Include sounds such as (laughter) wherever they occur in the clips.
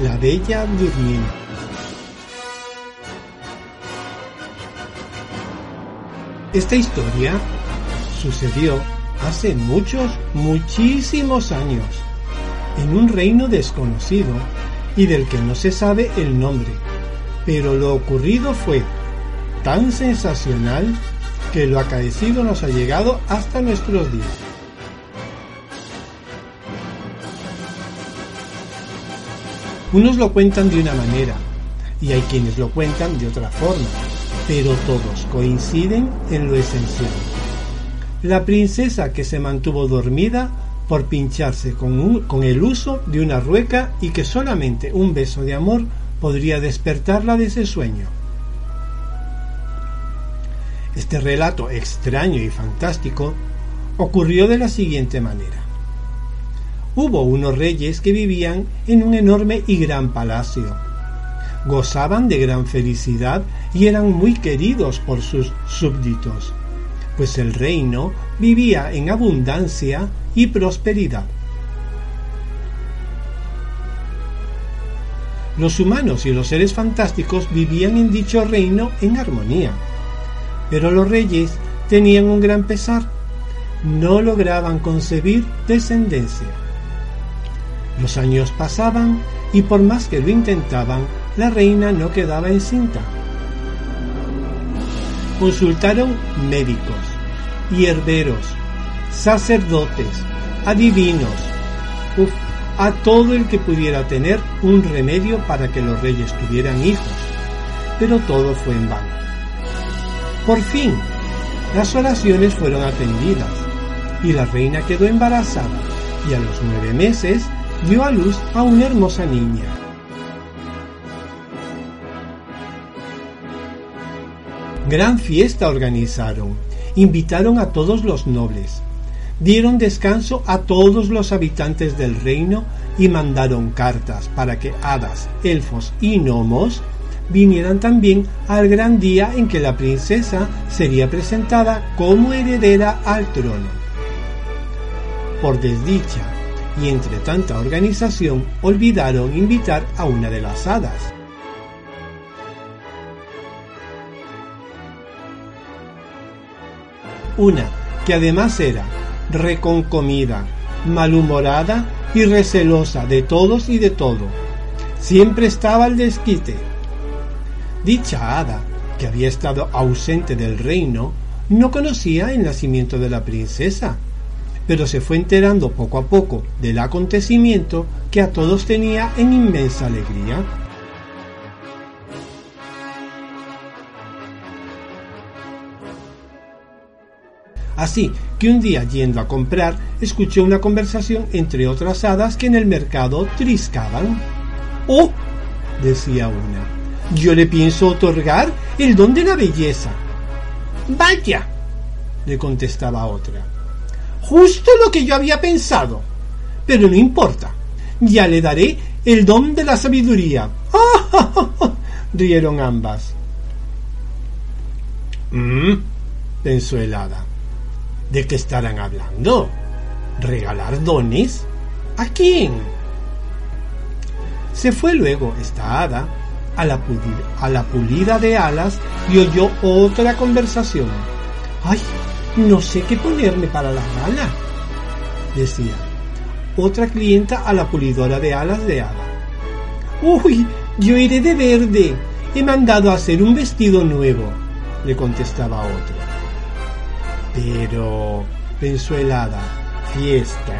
La Bella Durmiente. Esta historia sucedió hace muchos, muchísimos años, en un reino desconocido y del que no se sabe el nombre, pero lo ocurrido fue tan sensacional que lo acaecido nos ha llegado hasta nuestros días. Unos lo cuentan de una manera y hay quienes lo cuentan de otra forma, pero todos coinciden en lo esencial. La princesa que se mantuvo dormida por pincharse con, el uso de una rueca y que solamente un beso de amor podría despertarla de ese sueño. Este relato extraño y fantástico ocurrió de la siguiente manera. Hubo unos reyes que vivían en un enorme y gran palacio. Gozaban de gran felicidad y eran muy queridos por sus súbditos, pues el reino vivía en abundancia y prosperidad. Los humanos y los seres fantásticos vivían en dicho reino en armonía. Pero los reyes tenían un gran pesar. No lograban concebir descendencia. Los años pasaban y por más que lo intentaban, la reina no quedaba encinta. Consultaron médicos, hierberos, sacerdotes, adivinos, a todo el que pudiera tener un remedio para que los reyes tuvieran hijos, pero todo fue en vano. Por fin, las oraciones fueron atendidas y la reina quedó embarazada y a los nueve meses dio a luz a una hermosa niña. Gran fiesta organizaron, invitaron a todos los nobles, dieron descanso a todos los habitantes del reino y mandaron cartas para que hadas, elfos y gnomos vinieran también al gran día en que la princesa sería presentada como heredera al trono. Por desdicha y entre tanta organización olvidaron invitar a una de las hadas. Una que además era reconcomida, malhumorada y recelosa de todos y de todo. Siempre estaba al desquite. Dicha hada, que había estado ausente del reino, no conocía el nacimiento de la princesa, pero se fue enterando poco a poco del acontecimiento que a todos tenía en inmensa alegría. Así que un día yendo a comprar, escuchó una conversación entre otras hadas que en el mercado triscaban. ¡Oh! decía una. Yo le pienso otorgar el don de la belleza. Vaya, le contestaba otra. Justo lo que yo había pensado. Pero no importa. Ya le daré el don de la sabiduría. (laughs) rieron ambas. Mmm, pensó el hada. ¿De qué estarán hablando? ¿Regalar dones? ¿A quién? Se fue luego esta hada a la, pulida, a la pulida de alas y oyó otra conversación. ¡Ay! No sé qué ponerme para la gala, decía. Otra clienta a la pulidora de alas de hada. ¡Uy! Yo iré de verde. He mandado a hacer un vestido nuevo, le contestaba otra. Pero, pensó el hada, ¿fiesta?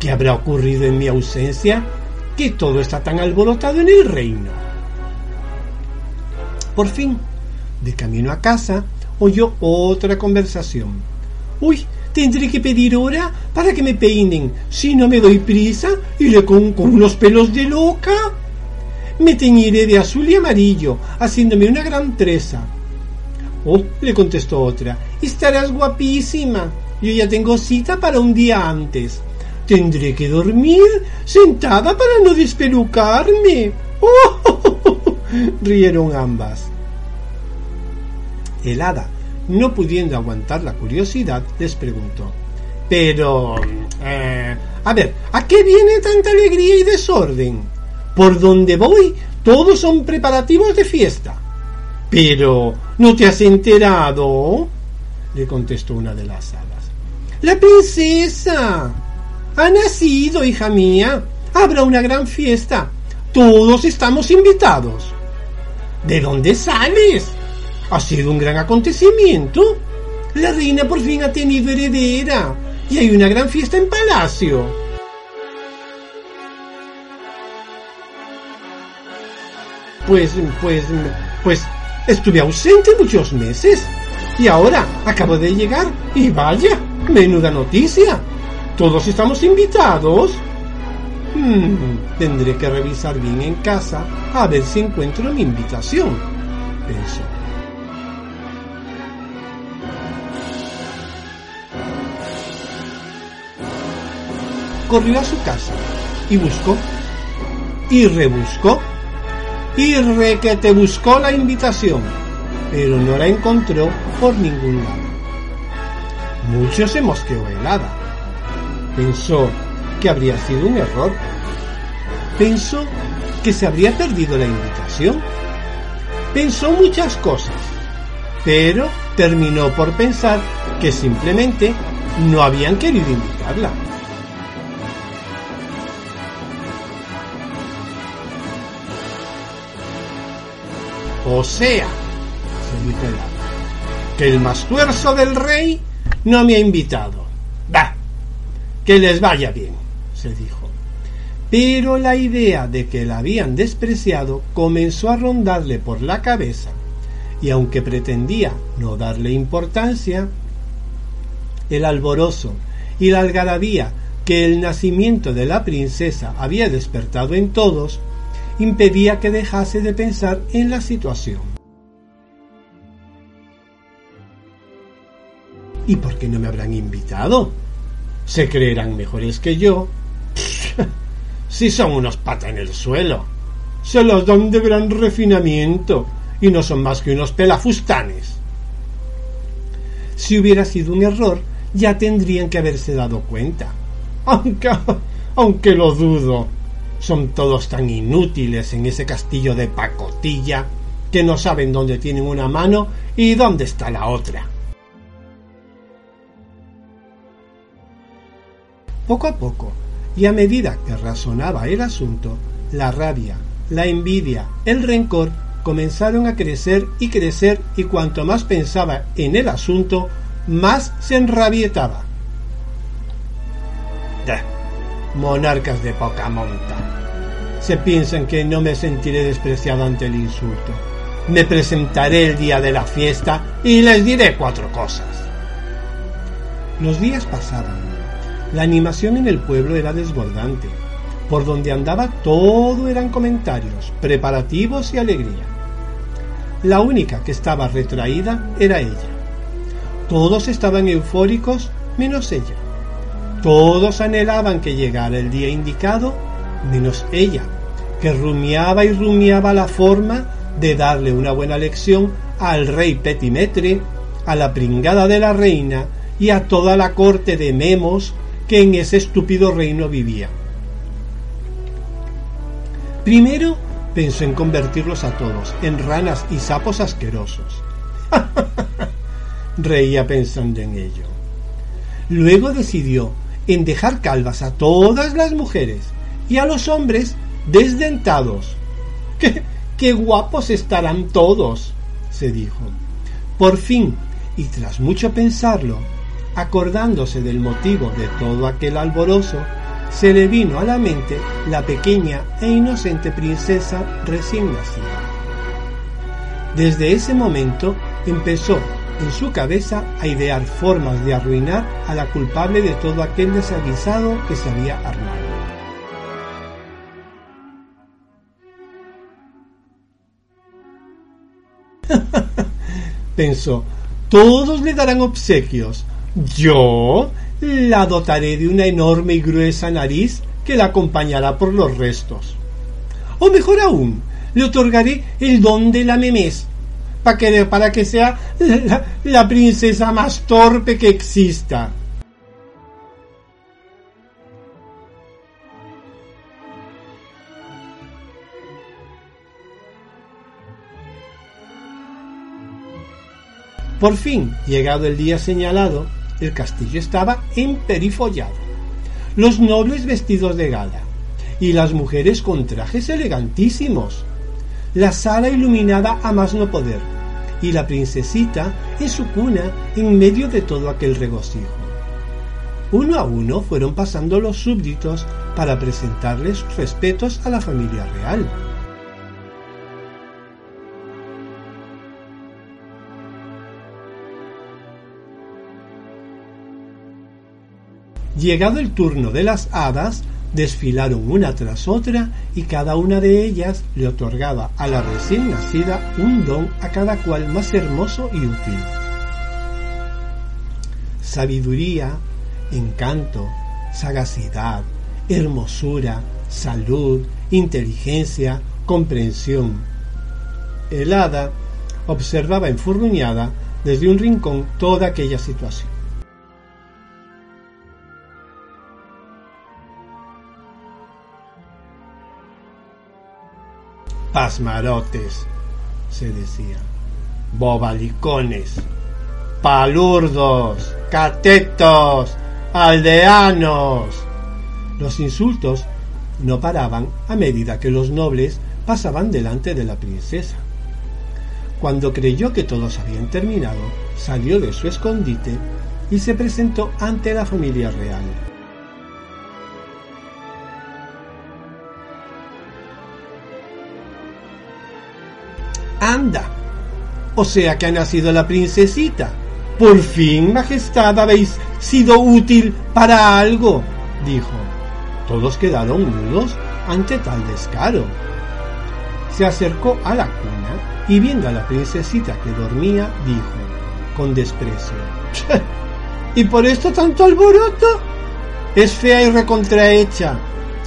¿Qué habrá ocurrido en mi ausencia? Que todo está tan alborotado en el reino. Por fin, de camino a casa, oyó otra conversación. Uy, tendré que pedir hora para que me peinen, si no me doy prisa y le con, con unos pelos de loca. Me teñiré de azul y amarillo, haciéndome una gran treza. Oh, le contestó otra, estarás guapísima. Yo ya tengo cita para un día antes. Tendré que dormir sentada para no despelucarme. ¡Oh! (laughs) Rieron ambas. El no pudiendo aguantar la curiosidad, les preguntó. Pero... Eh, a ver, ¿a qué viene tanta alegría y desorden? Por donde voy, todos son preparativos de fiesta. Pero, ¿no te has enterado? le contestó una de las hadas. La princesa ha nacido, hija mía. Habrá una gran fiesta. Todos estamos invitados. ¿De dónde sales? Ha sido un gran acontecimiento. La reina por fin ha tenido heredera y hay una gran fiesta en palacio. Pues, pues, pues, estuve ausente muchos meses y ahora acabo de llegar y vaya, menuda noticia. Todos estamos invitados. Hmm, tendré que revisar bien en casa a ver si encuentro mi invitación, pensó. Corrió a su casa y buscó y rebuscó y re que te buscó la invitación, pero no la encontró por ningún lado. Mucho se mosqueó helada. Pensó que habría sido un error. Pensó que se habría perdido la invitación. Pensó muchas cosas, pero terminó por pensar que simplemente no habían querido invitarla. O sea, se dijo el que el más tuerzo del rey no me ha invitado. Va, que les vaya bien, se dijo. Pero la idea de que la habían despreciado comenzó a rondarle por la cabeza, y aunque pretendía no darle importancia, el alborozo y la algarabía que el nacimiento de la princesa había despertado en todos impedía que dejase de pensar en la situación. ¿Y por qué no me habrán invitado? ¿Se creerán mejores que yo? (laughs) si son unos patas en el suelo. Se los dan de gran refinamiento y no son más que unos pelafustanes. Si hubiera sido un error, ya tendrían que haberse dado cuenta. Aunque, (laughs) aunque lo dudo. Son todos tan inútiles en ese castillo de pacotilla que no saben dónde tienen una mano y dónde está la otra. Poco a poco, y a medida que razonaba el asunto, la rabia, la envidia, el rencor comenzaron a crecer y crecer y cuanto más pensaba en el asunto, más se enrabietaba monarcas de poca monta. Se piensan que no me sentiré despreciado ante el insulto. Me presentaré el día de la fiesta y les diré cuatro cosas. Los días pasaban. La animación en el pueblo era desbordante. Por donde andaba todo eran comentarios, preparativos y alegría. La única que estaba retraída era ella. Todos estaban eufóricos menos ella. Todos anhelaban que llegara el día indicado, menos ella, que rumiaba y rumiaba la forma de darle una buena lección al rey Petimetre, a la pringada de la reina y a toda la corte de memos que en ese estúpido reino vivía. Primero pensó en convertirlos a todos en ranas y sapos asquerosos. (laughs) Reía pensando en ello. Luego decidió en dejar calvas a todas las mujeres y a los hombres desdentados. (laughs) ¡Qué, qué guapos estarán todos! se dijo. Por fin, y tras mucho pensarlo, acordándose del motivo de todo aquel alborozo, se le vino a la mente la pequeña e inocente princesa recién nacida. Desde ese momento empezó en su cabeza a idear formas de arruinar a la culpable de todo aquel desaguisado que se había armado. (laughs) Pensó, todos le darán obsequios. Yo la dotaré de una enorme y gruesa nariz que la acompañará por los restos. O mejor aún, le otorgaré el don de la memés para que, para que sea la, la princesa más torpe que exista. Por fin, llegado el día señalado, el castillo estaba emperifollado. Los nobles vestidos de gala y las mujeres con trajes elegantísimos. La sala iluminada a más no poder y la princesita en su cuna en medio de todo aquel regocijo. Uno a uno fueron pasando los súbditos para presentarles respetos a la familia real. Llegado el turno de las hadas, desfilaron una tras otra y cada una de ellas le otorgaba a la recién nacida un don a cada cual más hermoso y útil. Sabiduría, encanto, sagacidad, hermosura, salud, inteligencia, comprensión. El hada observaba enfurruñada desde un rincón toda aquella situación. Pasmarotes, se decía, bobalicones, palurdos, catetos, aldeanos. Los insultos no paraban a medida que los nobles pasaban delante de la princesa. Cuando creyó que todos habían terminado, salió de su escondite y se presentó ante la familia real. O sea que ha nacido la princesita. Por fin, Majestad, habéis sido útil para algo, dijo. Todos quedaron mudos ante tal descaro. Se acercó a la cuna y viendo a la princesita que dormía, dijo, con desprecio, (laughs) ¿Y por esto tanto alboroto? Es fea y recontrahecha.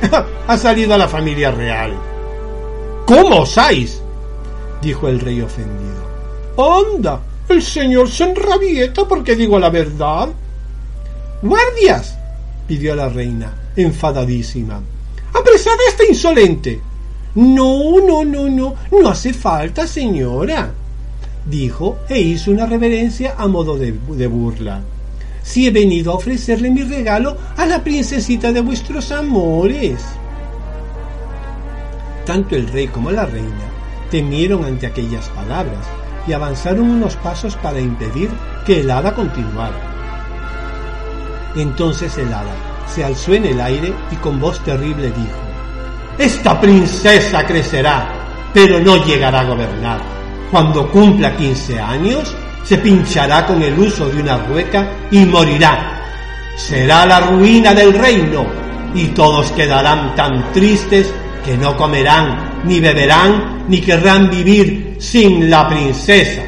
(laughs) ha salido a la familia real. ¿Cómo osáis? Dijo el rey ofendido. ¡Anda! El señor se enrabieta porque digo la verdad. ¡Guardias! pidió la reina, enfadadísima. ¡Apresad a este insolente! No, no, no, no, no hace falta, señora, dijo e hizo una reverencia a modo de, de burla. Si he venido a ofrecerle mi regalo a la princesita de vuestros amores. Tanto el rey como la reina temieron ante aquellas palabras y avanzaron unos pasos para impedir que el hada continuara. Entonces el hada se alzó en el aire y con voz terrible dijo, Esta princesa crecerá, pero no llegará a gobernar. Cuando cumpla 15 años, se pinchará con el uso de una rueca y morirá. Será la ruina del reino y todos quedarán tan tristes que no comerán, ni beberán, ni querrán vivir sin la princesa.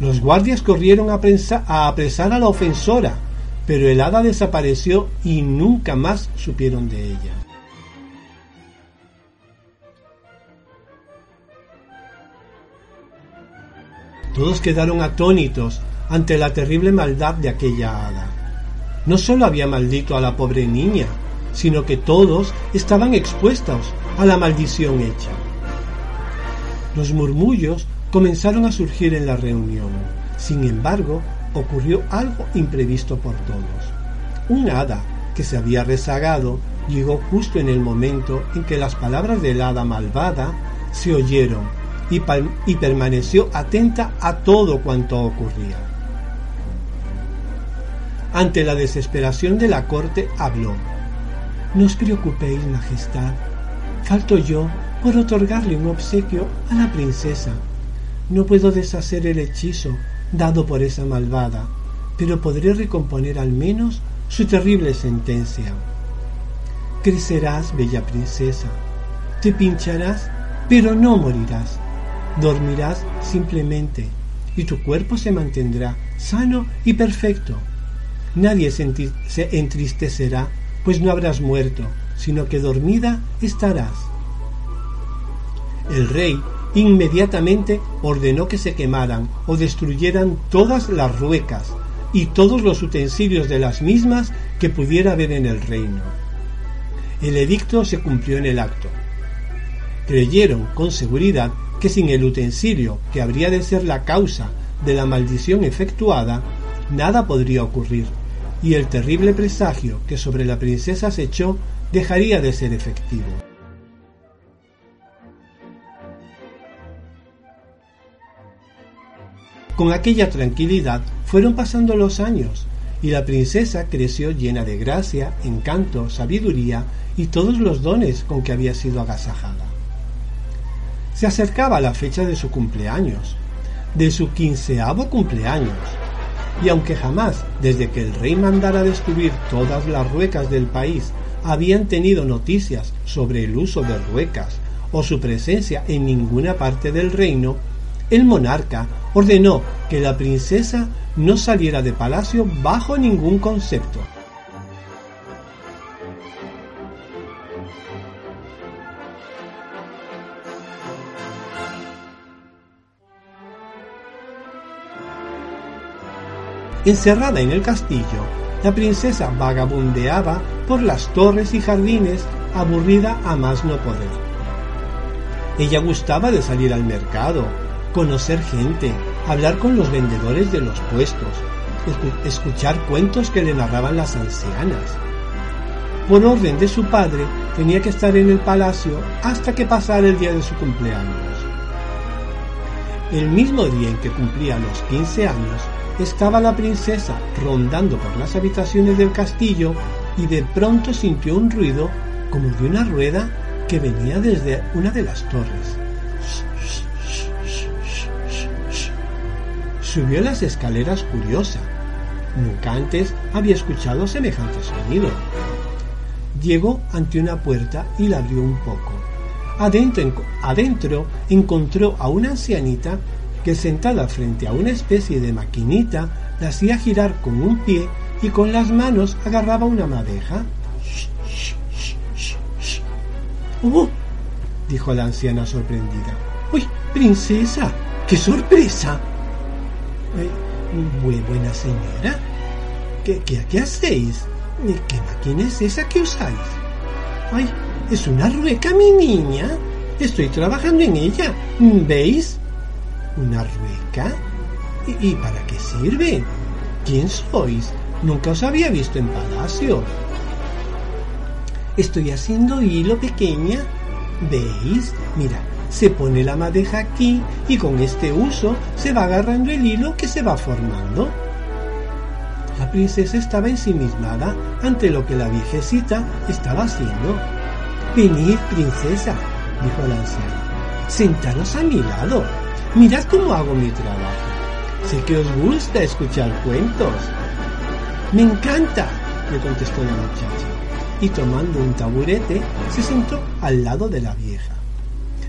Los guardias corrieron a, a apresar a la ofensora, pero el hada desapareció y nunca más supieron de ella. Todos quedaron atónitos ante la terrible maldad de aquella hada. No sólo había maldito a la pobre niña, sino que todos estaban expuestos a la maldición hecha. Los murmullos comenzaron a surgir en la reunión. Sin embargo, ocurrió algo imprevisto por todos. Un hada que se había rezagado llegó justo en el momento en que las palabras del hada malvada se oyeron y, y permaneció atenta a todo cuanto ocurría. Ante la desesperación de la corte habló no os preocupéis, Majestad. Falto yo por otorgarle un obsequio a la princesa. No puedo deshacer el hechizo dado por esa malvada, pero podré recomponer al menos su terrible sentencia. Crecerás, bella princesa. Te pincharás, pero no morirás. Dormirás simplemente y tu cuerpo se mantendrá sano y perfecto. Nadie se entristecerá pues no habrás muerto, sino que dormida estarás. El rey inmediatamente ordenó que se quemaran o destruyeran todas las ruecas y todos los utensilios de las mismas que pudiera haber en el reino. El edicto se cumplió en el acto. Creyeron con seguridad que sin el utensilio que habría de ser la causa de la maldición efectuada, nada podría ocurrir, y el terrible presagio que sobre la princesa se echó dejaría de ser efectivo. Con aquella tranquilidad fueron pasando los años, y la princesa creció llena de gracia, encanto, sabiduría y todos los dones con que había sido agasajada. Se acercaba la fecha de su cumpleaños, de su quinceavo cumpleaños, y aunque jamás, desde que el rey mandara destruir todas las ruecas del país, habían tenido noticias sobre el uso de ruecas o su presencia en ninguna parte del reino, el monarca ordenó que la princesa no saliera de palacio bajo ningún concepto. Encerrada en el castillo, la princesa vagabundeaba por las torres y jardines aburrida a más no poder. Ella gustaba de salir al mercado, conocer gente, hablar con los vendedores de los puestos, escuchar cuentos que le narraban las ancianas. Por orden de su padre, tenía que estar en el palacio hasta que pasara el día de su cumpleaños. El mismo día en que cumplía los 15 años, estaba la princesa rondando por las habitaciones del castillo y de pronto sintió un ruido como de una rueda que venía desde una de las torres. Subió las escaleras curiosa. Nunca antes había escuchado semejante sonido. Llegó ante una puerta y la abrió un poco. Adentro, adentro encontró a una ancianita que sentada frente a una especie de maquinita la hacía girar con un pie y con las manos agarraba una madeja. ¡Oh! dijo la anciana sorprendida. ¡Uy, princesa! ¡Qué sorpresa! muy buena señora. ¿Qué, qué, hacéis? ¿Qué máquina es esa que usáis? Ay, es una rueca, mi niña. Estoy trabajando en ella. ¿Veis? ¿Una rueca? ¿Y, ¿Y, para qué sirve? ¿Quién sois? Nunca os había visto en palacio. Estoy haciendo hilo pequeña. ¿Veis? Mira, se pone la madeja aquí y con este uso se va agarrando el hilo que se va formando. La princesa estaba ensimismada ante lo que la viejecita estaba haciendo. Venid, princesa, dijo la anciana, sentaros a mi lado. Mirad cómo hago mi trabajo. Sé que os gusta escuchar cuentos. Me encanta, le contestó la muchacha, y tomando un taburete se sentó al lado de la vieja.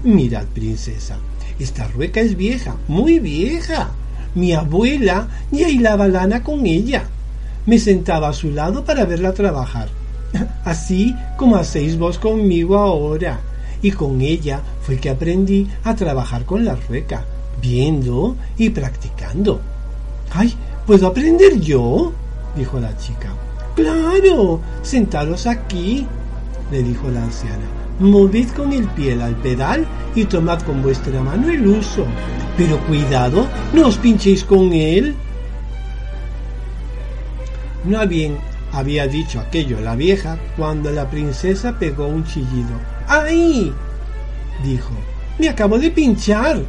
Mirad, princesa, esta rueca es vieja, muy vieja. Mi abuela ya hilaba lana con ella. Me sentaba a su lado para verla trabajar, (clears throat) así como hacéis vos conmigo ahora. Y con ella fue que aprendí a trabajar con la rueca, viendo y practicando. ¡Ay! ¿Puedo aprender yo? dijo la chica. Claro, sentados aquí, le dijo la anciana movid con el pie al pedal y tomad con vuestra mano el uso. Pero cuidado, no os pinchéis con él. No bien había dicho aquello la vieja cuando la princesa pegó un chillido. ¡Ay! dijo, me acabo de pinchar.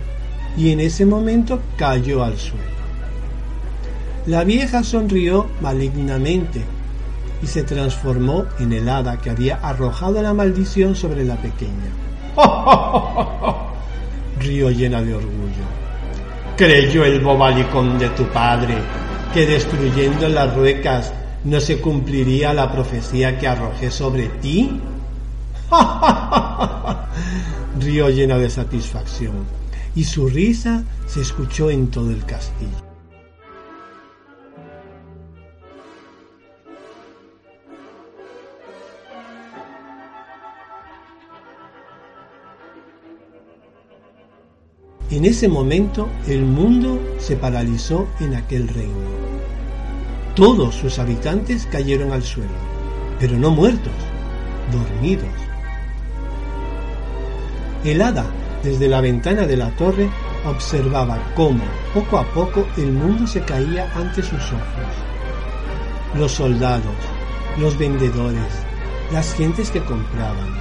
Y en ese momento cayó al suelo. La vieja sonrió malignamente y se transformó en el hada que había arrojado la maldición sobre la pequeña. (laughs) Río llena de orgullo. ¿Creyó el bobalicón de tu padre que destruyendo las ruecas no se cumpliría la profecía que arrojé sobre ti? (laughs) Río llena de satisfacción, y su risa se escuchó en todo el castillo. En ese momento el mundo se paralizó en aquel reino. Todos sus habitantes cayeron al suelo, pero no muertos, dormidos. El hada, desde la ventana de la torre, observaba cómo, poco a poco, el mundo se caía ante sus ojos. Los soldados, los vendedores, las gentes que compraban,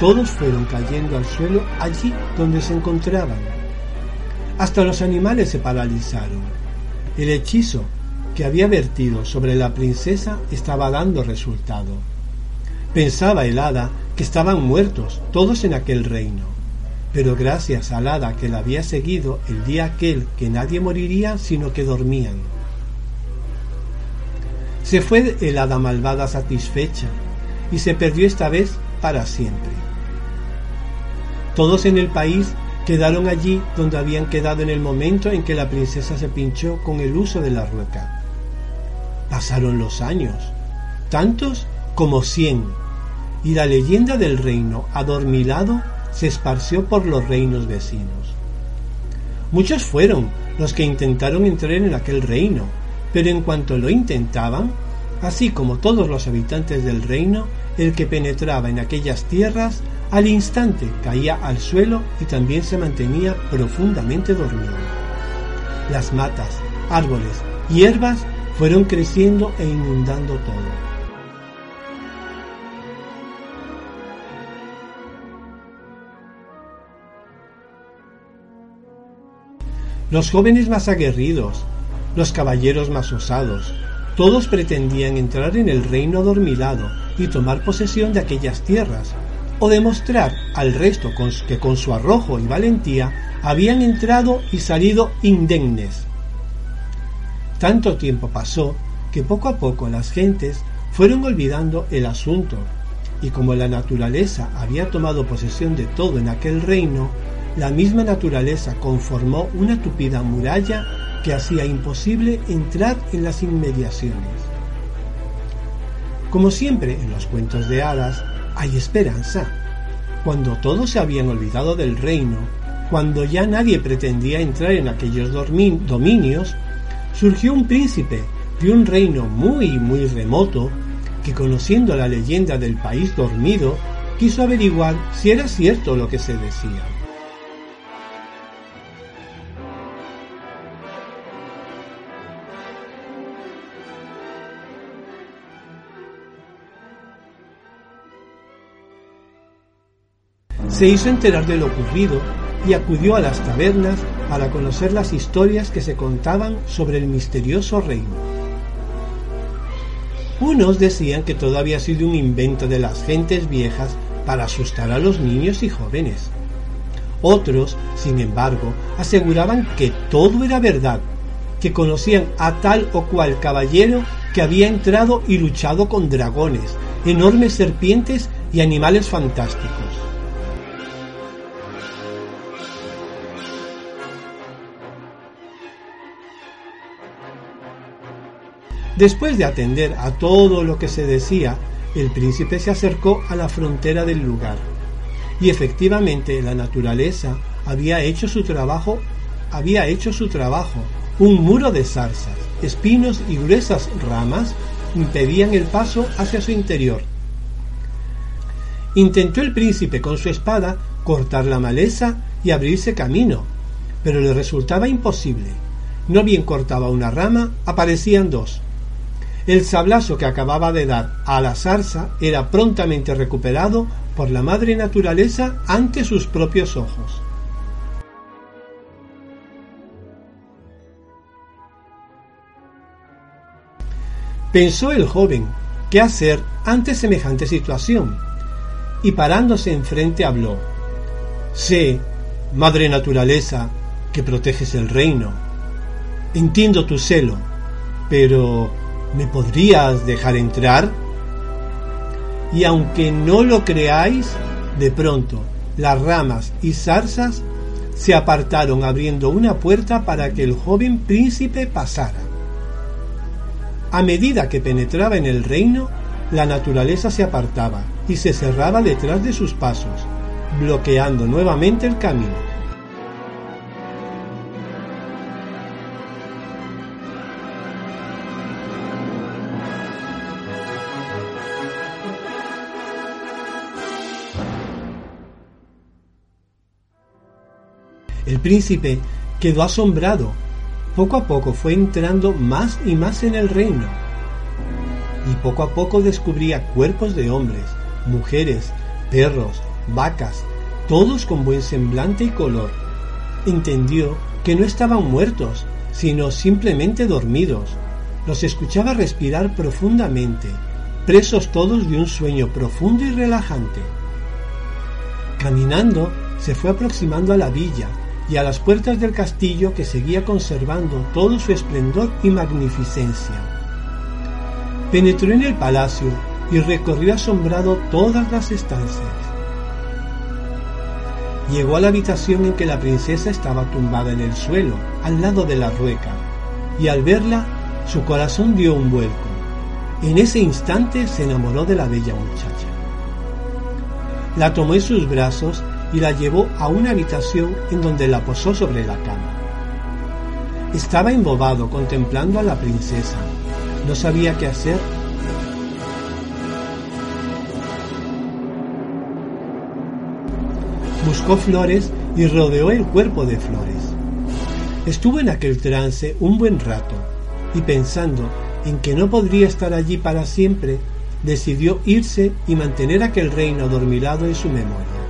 todos fueron cayendo al suelo allí donde se encontraban. Hasta los animales se paralizaron. El hechizo que había vertido sobre la princesa estaba dando resultado. Pensaba el hada que estaban muertos todos en aquel reino, pero gracias al hada que la había seguido el día aquel que nadie moriría sino que dormían. Se fue el hada malvada satisfecha y se perdió esta vez para siempre. Todos en el país quedaron allí donde habían quedado en el momento en que la princesa se pinchó con el uso de la rueca. Pasaron los años, tantos como cien, y la leyenda del reino adormilado se esparció por los reinos vecinos. Muchos fueron los que intentaron entrar en aquel reino, pero en cuanto lo intentaban, así como todos los habitantes del reino, el que penetraba en aquellas tierras al instante caía al suelo y también se mantenía profundamente dormido. Las matas, árboles, hierbas fueron creciendo e inundando todo. Los jóvenes más aguerridos, los caballeros más osados, todos pretendían entrar en el reino adormilado y tomar posesión de aquellas tierras, o demostrar al resto que con su arrojo y valentía habían entrado y salido indemnes. Tanto tiempo pasó que poco a poco las gentes fueron olvidando el asunto, y como la naturaleza había tomado posesión de todo en aquel reino, la misma naturaleza conformó una tupida muralla que hacía imposible entrar en las inmediaciones. Como siempre en los cuentos de hadas, hay esperanza. Cuando todos se habían olvidado del reino, cuando ya nadie pretendía entrar en aquellos dominios, surgió un príncipe de un reino muy, muy remoto, que conociendo la leyenda del país dormido, quiso averiguar si era cierto lo que se decía. Se hizo enterar de lo ocurrido y acudió a las tabernas para conocer las historias que se contaban sobre el misterioso reino. Unos decían que todo había sido un invento de las gentes viejas para asustar a los niños y jóvenes. Otros, sin embargo, aseguraban que todo era verdad, que conocían a tal o cual caballero que había entrado y luchado con dragones, enormes serpientes y animales fantásticos. Después de atender a todo lo que se decía, el príncipe se acercó a la frontera del lugar. Y efectivamente la naturaleza había hecho su trabajo, había hecho su trabajo. Un muro de zarzas, espinos y gruesas ramas impedían el paso hacia su interior. Intentó el príncipe con su espada cortar la maleza y abrirse camino, pero le resultaba imposible. No bien cortaba una rama, aparecían dos. El sablazo que acababa de dar a la zarza era prontamente recuperado por la madre naturaleza ante sus propios ojos. Pensó el joven qué hacer ante semejante situación, y parándose enfrente habló. Sé, madre naturaleza, que proteges el reino. Entiendo tu celo, pero ¿Me podrías dejar entrar? Y aunque no lo creáis, de pronto las ramas y zarzas se apartaron abriendo una puerta para que el joven príncipe pasara. A medida que penetraba en el reino, la naturaleza se apartaba y se cerraba detrás de sus pasos, bloqueando nuevamente el camino. Príncipe quedó asombrado. Poco a poco fue entrando más y más en el reino. Y poco a poco descubría cuerpos de hombres, mujeres, perros, vacas, todos con buen semblante y color. Entendió que no estaban muertos, sino simplemente dormidos. Los escuchaba respirar profundamente, presos todos de un sueño profundo y relajante. Caminando, se fue aproximando a la villa y a las puertas del castillo que seguía conservando todo su esplendor y magnificencia. Penetró en el palacio y recorrió asombrado todas las estancias. Llegó a la habitación en que la princesa estaba tumbada en el suelo, al lado de la rueca, y al verla, su corazón dio un vuelco. En ese instante se enamoró de la bella muchacha. La tomó en sus brazos y la llevó a una habitación en donde la posó sobre la cama. Estaba embobado contemplando a la princesa. No sabía qué hacer buscó flores y rodeó el cuerpo de flores. Estuvo en aquel trance un buen rato y pensando en que no podría estar allí para siempre, decidió irse y mantener aquel reino adormilado en su memoria.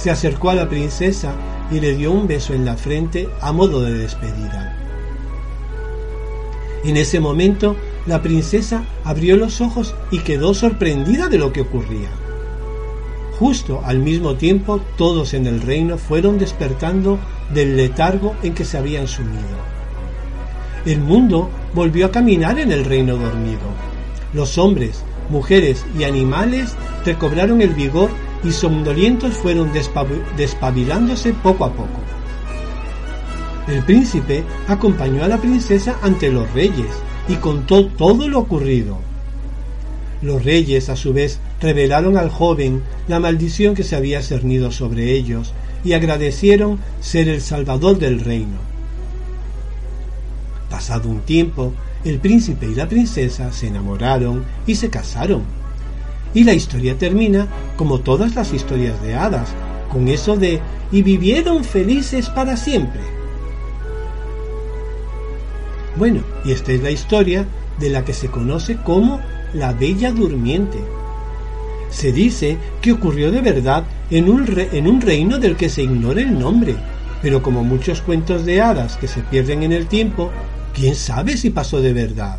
Se acercó a la princesa y le dio un beso en la frente a modo de despedida. En ese momento, la princesa abrió los ojos y quedó sorprendida de lo que ocurría. Justo al mismo tiempo todos en el reino fueron despertando del letargo en que se habían sumido. El mundo volvió a caminar en el reino dormido. Los hombres, mujeres y animales recobraron el vigor y somnolientos fueron despabilándose poco a poco. El príncipe acompañó a la princesa ante los reyes y contó todo lo ocurrido. Los reyes, a su vez, revelaron al joven la maldición que se había cernido sobre ellos y agradecieron ser el salvador del reino. Pasado un tiempo, el príncipe y la princesa se enamoraron y se casaron. Y la historia termina como todas las historias de hadas, con eso de y vivieron felices para siempre. Bueno, y esta es la historia de la que se conoce como la Bella Durmiente. Se dice que ocurrió de verdad en un, en un reino del que se ignora el nombre, pero como muchos cuentos de hadas que se pierden en el tiempo, ¿quién sabe si pasó de verdad?